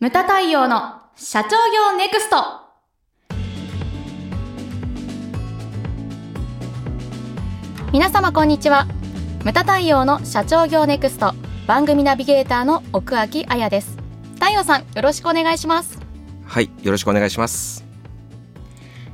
ムタ太陽の社長業ネクスト。皆様こんにちは。ムタ太陽の社長業ネクスト。番組ナビゲーターの奥脇彩です。太陽さんよろしくお願いします。はいよろしくお願いします。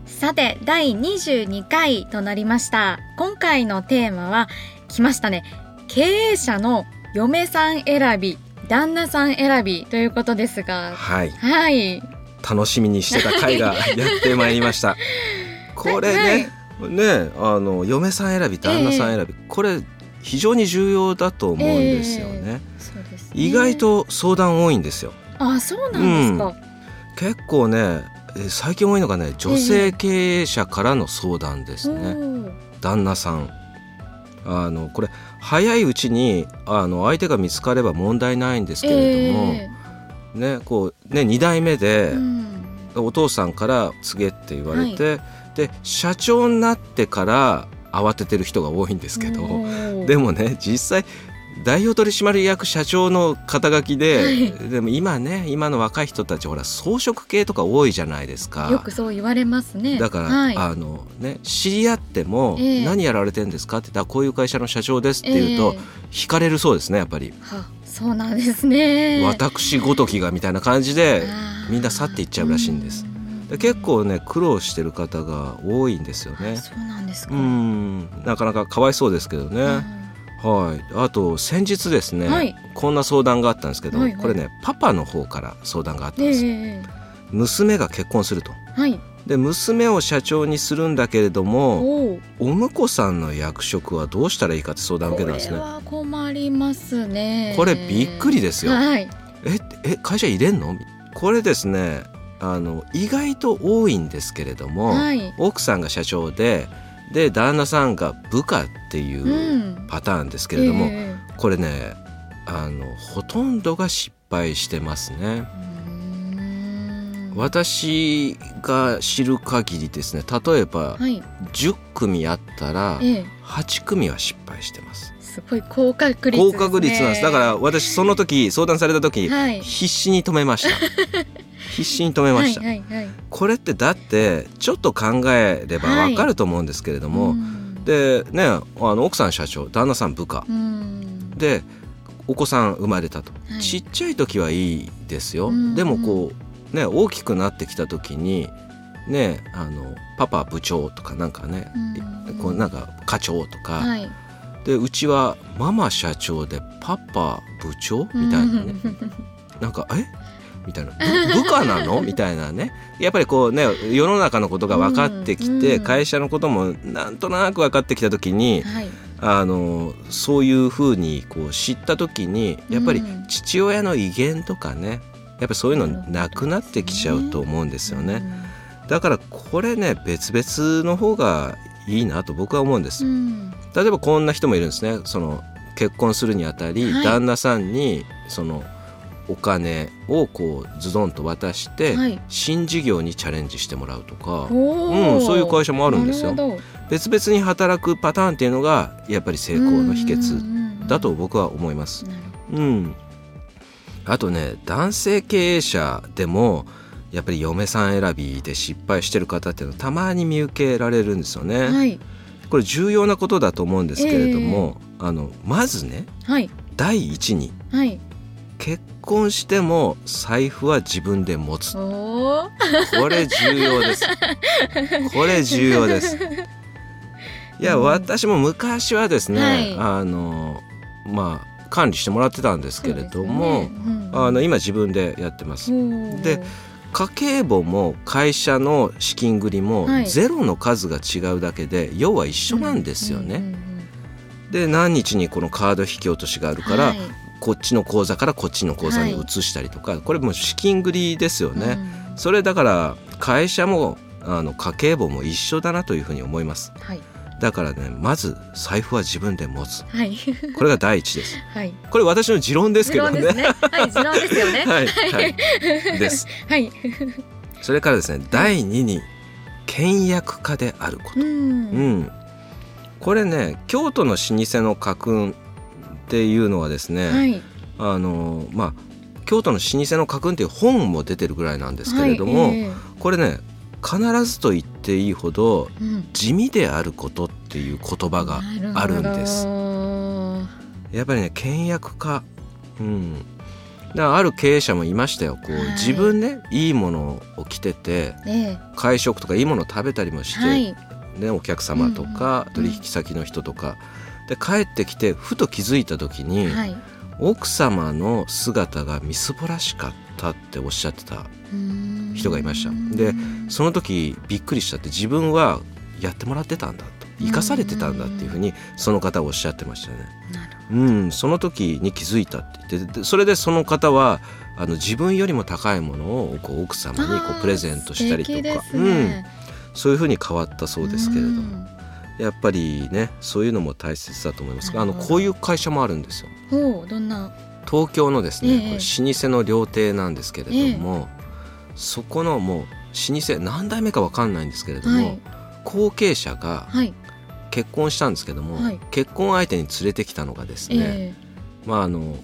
さて第22回となりました。今回のテーマは来ましたね。経営者の嫁さん選び旦那さん選びということですがはい。はい。楽しみにしてた回がやってまいりました。これね、ねあの嫁さん選び旦那さん選び、これ非常に重要だと思うんですよね,、そうですね。意外と相談多いんですよ。あそうなんですか、結構ねえ最近多いのがね女性経営者からの相談ですね、おー旦那さんあのこれ早いうちにあの相手が見つかれば問題ないんですけれども、えねこうね2代目でえ、うん。お父さんから告げって言われて、で社長になってから慌ててる人が多いんですけど、でもね実際代表取締役社長の肩書きで、はい。でも今ね今の若い人たちほら装飾系とか多いじゃないですか。よくそう言われますね。だから、はい、あのね知り合っても、ええ。何やられてんですかって言ったらこういう会社の社長ですって言うと、え惹かれるそうですねやっぱり、えはそうなんですね。私ごときがみたいな感じでみんな去っていっちゃうらしいんです。で結構ね苦労してる方が多いんですよね。そうなんですか。うん。なかなかかわいそうですけどね、はい。あと先日ですね、はい。こんな相談があったんですけど、はいはい。これねパパの方から相談があったんええです、え娘が結婚すると。えはい。で娘を社長にするんだけれどもおおお婿さんの役職はどうしたらいいかって相談を受けたんですね。これは困りますね。これびっくりですよ。はい。ええ会社入れんの？これですねあの意外と多いんですけれども、はい。奥さんが社長でで旦那さんが部下っていううん。パターンですけれども、えこれねあのほとんどが失敗してますね。私が知る限りですね例えばはい。10組あったらええ。8組は失敗してます。すごい高確率です、ね、高確率なんです。だから私その時相談された時、はい。必死に止めました 必死に止めました、はいはいはい。これってだってちょっと考えればわかると思うんですけれども、うん。でねあの奥さん社長旦那さん部下。うん。でお子さん生まれたと、はい。ちっちゃい時はいいですよ、うんでもこうね大きくなってきた時にねあのパパ部長とかなんかね、うん。こうなんか課長とか、はい。でうちはママ社長でパパ部長みたいなね、なんかえ？みたいな。部部下なの？みたいなね。やっぱりこうね世の中のことが分かってきて、うん。会社のこともなんとなく分かってきた時にはい。あのそういうふうにこう知った時にやっぱりうん。父親の威厳とかねやっぱりそういうのなくなってきちゃうと思うんですよね。だからこれね別々の方がいいなと僕は思うんです。うん。例えばこんな人もいるんですね。その結婚するにあたり、はい。旦那さんにそのお金をこうズドンと渡して、はい。新事業にチャレンジしてもらうとか。うんそういう会社もあるんですよ。別々に働くパターンっていうのがやっぱり成功の秘うんうん訣うん。だと僕は思います。なるうん、あとね男性経営者でもやっぱり嫁さん選びで失敗してる方っていうのはたまに見受けられるんですよね。はい。これ重要なことだと思うんですけれども、あのまずねはい第一にはい結婚しても財布は自分で持つ。これ重要です。これ重要です。いや、うん。私も昔はですね、はい。あのまあ管理してもらってたんですけれども、ああの今自分でやってます。でで家計簿も会社の資金繰りもはい。ゼロの数が違うだけで要は一緒なんですよね、で何日にこのカード引き落としがあるから、こっちの口座からこっちの口座に移したりとか、これもう資金繰りですよね、それだから会社もあの家計簿も一緒だなというふうに思います。はい。だからねまず財布は自分で持つ。はい。これが第一です。はい。これ私の持論ですけどね。持論ですね。はい持論ですよね。はい、はい、です。はい。それからですね第二に倹約家であること。ううんん。これね京都の老舗の家訓っていうのはですね、はい。あのまあ京都の老舗の家訓っていう本も出てるぐらいなんですけれども、はいえー、これね必ずと言っていいほど、うん、地味であることっていう言葉があるんです。やっぱりね倹約家、うん、だからある経営者もいましたよ。こう、はい、自分ねいいものを着てて、ね、会食とかいいものを食べたりもして、はい、ね、お客様とか、取引先の人とか、で帰ってきてふと気づいた時に、はい、奥様の姿がみすぼらしかったっておっしゃってた人がいました。でその時びっくりしちゃって自分はやってもらってたんだと。生かされてたんだっていうふうにその方はおっしゃってましたね。うん、その時に気づいたって言ってそれでその方はあの自分よりも高いものをこう奥様にこうプレゼントしたりとか、ね、うん、そういうふうに変わったそうですけれども。やっぱりねそういうのも大切だと思います。があのこういう会社もあるんですよ。どんな？東京のですね、えー、老舗の料亭なんですけれども、えー、そこのもう老舗何代目か分かんないんですけれども、はい、後継者が結婚したんですけども、はい、結婚相手に連れてきたのがですね、えー、まああの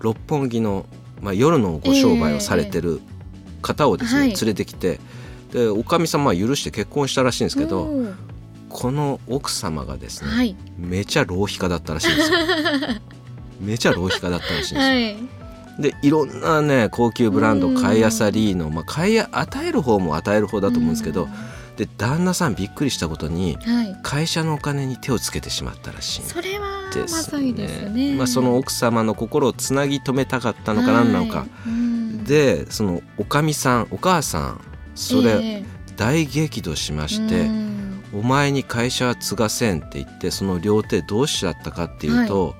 六本木の、まあ、夜のご商売をされてる方をですね、連れてきてでおかみさんは許して結婚したらしいんですけどこの奥様がですね、はい、めちゃ浪費家だったらしいんですよ。めちゃ浪費家だったらしいんですよ。はい、でいろんなね高級ブランド買いあさりの、まあ、買い与える方も与える方だと思うんですけど、で旦那さんびっくりしたことに、はい、会社のお金に手をつけてしまったらしいんです、ね、それはまさにですね、まあ、その奥様の心をつなぎ止めたかったのか何なのか、でそのおかみさんお母さんそれ、えー、大激怒しまして。お前に会社は継がせんって言ってその料亭どうしちゃったかっていうと、は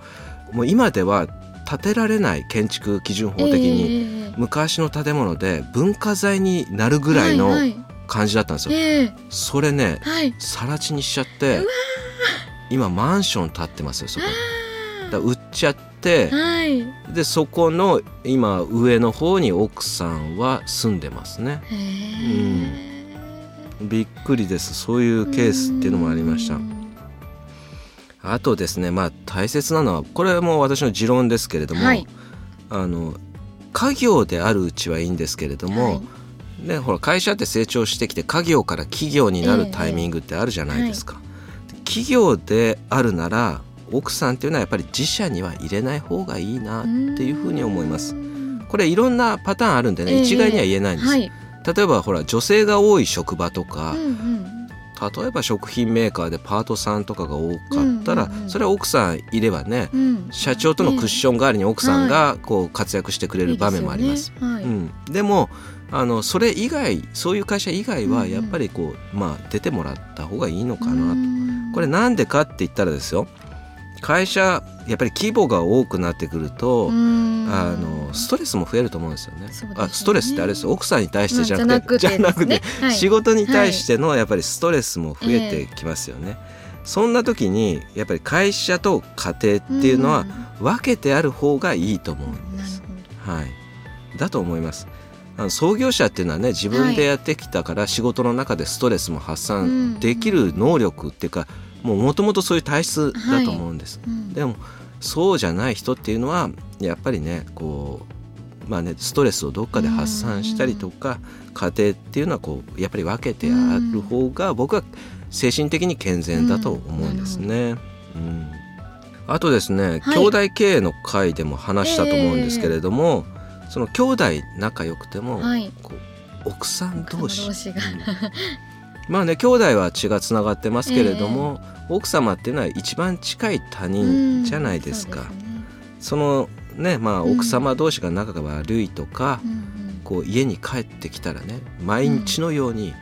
い、もう今では建てられない建築基準法的に、昔の建物で文化財になるぐらいの感じだったんですよ。はいはい、それね、はい、更地にしちゃって今マンション建ってますよそこ。だ売っちゃって、はい、でそこの今上の方に奥さんは住んでますね。うんびっくりです。そういうケースっていうのもありました。あとですねまあ大切なのはこれも私の持論ですけれども、はい、あの家業であるうちはいいんですけれども、はい、ね、ほら会社って成長してきて家業から企業になるタイミングってあるじゃないですか、えーはい、企業であるなら奥さんっていうのはやっぱり自社には入れない方がいいなっていうふうに思います。これいろんなパターンあるんでね、一概には言えないんです、例えばほら女性が多い職場とか、うんうん、例えば食品メーカーでパートさんとかが多かったら、それは奥さんいればね、うん、社長とのクッション代わりに奥さんがこう活躍してくれる場面もあります。で、ね。はい、うん、でもあのそれ以外そういう会社以外はやっぱりこう、うんうん、まあ、出てもらった方がいいのかなと。これなんでかって言ったらですよ会社やっぱり規模が多くなってくるとあのストレスも増えると思うんですよね。ね。あストレスってあれです奥さんに対してじゃなくて、じゃなくて、はい、仕事に対してのやっぱりストレスも増えてきますよね。そんな時にやっぱり会社と家庭っていうのは分けてある方がいいと思うんです。はい、だと思います。あの創業者っていうのはね自分でやってきたから仕事の中でストレスも発散できる能力っていうか、もともとそういう体質だと思うんです。はい。うん、でもそうじゃない人っていうのはやっぱりねこうまあねストレスをどっかで発散したりとか、家庭っていうのはこうやっぱり分けてある方が僕は精神的に健全だと思うんですね。うん、あとですね、はい、兄弟経営の会でも話したと思うんですけれども、えー、その兄弟仲良くても、はい、こう奥さん同士。同士が、まあね兄弟は血がつながってますけれども、えー、奥様っていうのは一番近い他人じゃないですか。そ、ね、のねまあ奥様同士が仲が悪いとか、うん、こう家に帰ってきたらね毎日のように、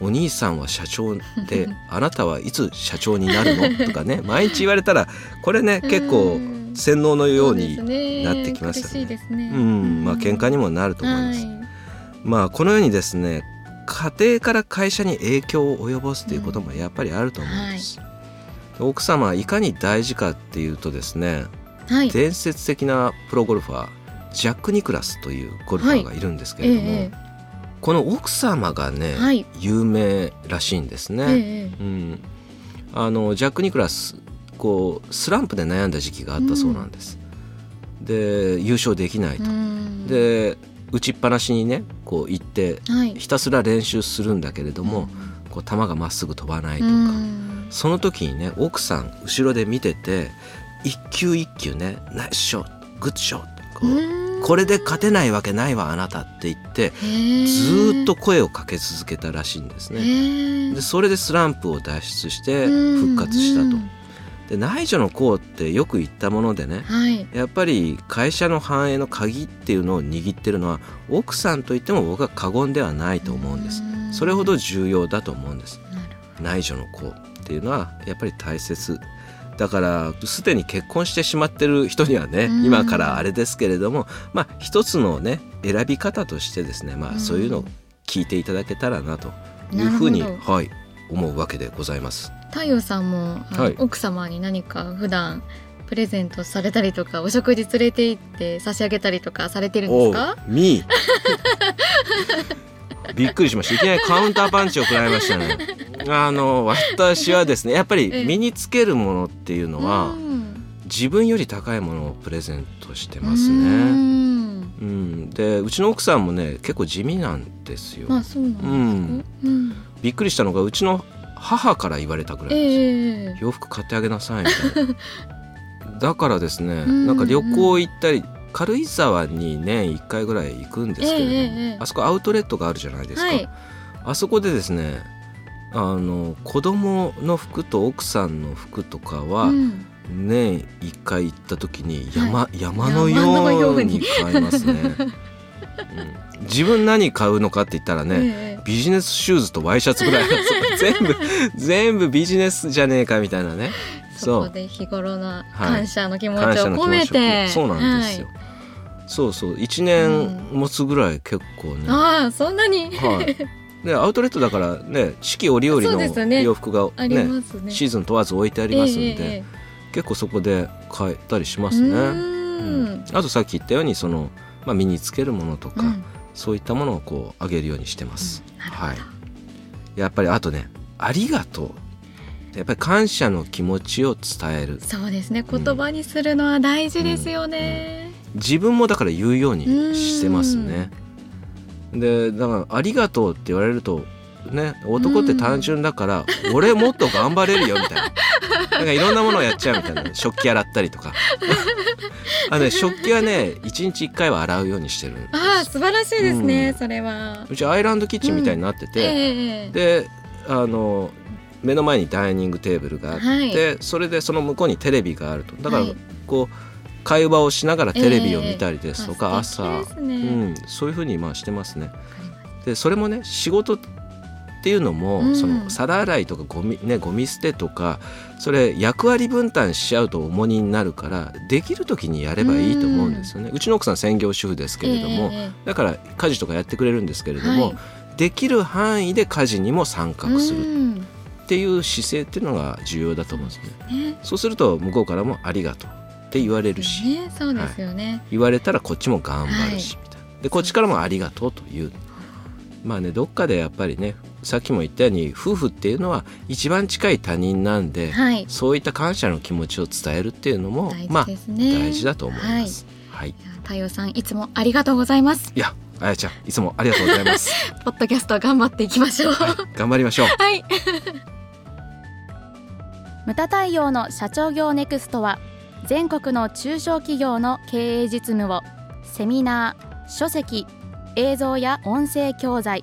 お兄さんは社長であなたはいつ社長になるのとかね 毎日言われたらこれね結構洗脳のようになってきますよね。うん。まあ喧嘩にもなると思います。はい、まあこのようにですね家庭から会社に影響を及ぼすということもやっぱりあると思うんです。うんはい、奥様はいかに大事かっていうとですね、はい、伝説的なプロゴルファージャック・ニクラスというゴルファーがいるんですけれども、はいえこの奥様がね、有名らしいんですね。えうん、あのジャック・ニクラスこうスランプで悩んだ時期があったそうなんです。で優勝できないと。で打ちっぱなしにねこう行って、ひたすら練習するんだけれども、こう球がまっすぐ飛ばないとか、その時にね奥さん後ろで見てて一球一球ね「ナイスショーグッドショー」こうこれで勝てないわけないわあなたって言ってずっと声をかけ続けたらしいんですね。でそれでスランプを脱出して復活したと。で内助の功ってよく言ったものでね、はい、やっぱり会社の繁栄の鍵っていうのを握ってるのは奥さんといっても僕は過言ではないと思うんです。それほど重要だと思うんです。内助の功っていうのはやっぱり大切。だからすでに結婚してしまってる人にはね、今からあれですけれどもまあ一つのね選び方としてですねまあそういうのを聞いていただけたらなというふうに、はい、思うわけでございます。太陽さんも、はい、奥様に何か普段プレゼントされたりとかお食事連れて行って差し上げたりとかされてるんですか？み。びっくりしました。いきなりカウンターパンチを食らいましたね。あの私はですねやっぱり身につけるものっていうのは、自分より高いものをプレゼントしてますね。うん、でうちの奥さんもね結構地味なんですよ。まあそうなんですか、うん。うん、びっくりしたのがうちの母から言われたぐらいです、えー、洋服買ってあげなさいみたいな。だからですねなんか旅行行ったり軽井沢に年1回ぐらい行くんですけれども、えー、あそこアウトレットがあるじゃないですか、はい、あそこでですねあの子供の服と奥さんの服とかは、年1回行った時に山はい、山のように買いますね。うん、自分何買うのかって言ったらね、えー、ビジネスシューズとワイシャツぐらい全部 全部ビジネスじゃねえかみたいなね。そこで日頃の感謝の気持ちを込めて、はい、そうなんですよ、はい、そうそう。1年持つぐらい結構ね、うん、ああそんなに、はい。でアウトレットだからね四季折々の洋服がね、ね。シーズン問わず置いてありますんで、えー、結構そこで買えたりしますね。うん、あとさっき言ったようにその、まあ、身につけるものとか、うん、そういったものをこうあげるようにしてます。はい、やっぱりあとね「ありがとう」やっぱり感謝の気持ちを伝える。そうですね。言葉にするのは大事ですよね、うん。うん、自分もだから言うようにしてますね。でだから「ありがとう」って言われるとね男って単純だから「俺もっと頑張れるよ」みたいな。なんかいろんなものをやっちゃうみたいな食器洗ったりとか。あの、ね、食器はね一日一回は洗うようにしてる。ああ素晴らしいですね、うん、それは。うちアイランドキッチンみたいになってて、うん。えー、であの目の前にダイニングテーブルがあって、はい、それでその向こうにテレビがあると。だからこう、会話をしながらテレビを見たりですとか、えー、朝、ね、うん、そういうふうにまあしてますね。でそれもね仕事っていうのも、うん、その皿洗いとかゴミ,、ね、ゴミ捨てとかそれ役割分担しちゃうと重荷になるからできる時にやればいいと思うんですよね。うちの奥さん専業主婦ですけれども、えー、だから家事とかやってくれるんですけれども、はい、できる範囲で家事にも参画する。っていう姿勢っていうのが重要だと思うんですね。そうすると向こうからもありがとうって言われるし、ね、そうですよね、はい、言われたらこっちも頑張るし、みたいな。でこっちからもありがとうという。まあねどっかでやっぱりねさっきも言ったように夫婦っていうのは一番近い他人なんで、はい、そういった感謝の気持ちを伝えるっていうのも、ね、まあ大事だと思います。はい、太陽さんいつもありがとうございます。いやあやちゃんいつもありがとうございます。ポッドキャスト頑張っていきましょう。はい、頑張りましょう。はい。ムタ太陽の社長業ネクストは全国の中小企業の経営実務をセミナー書籍映像や音声教材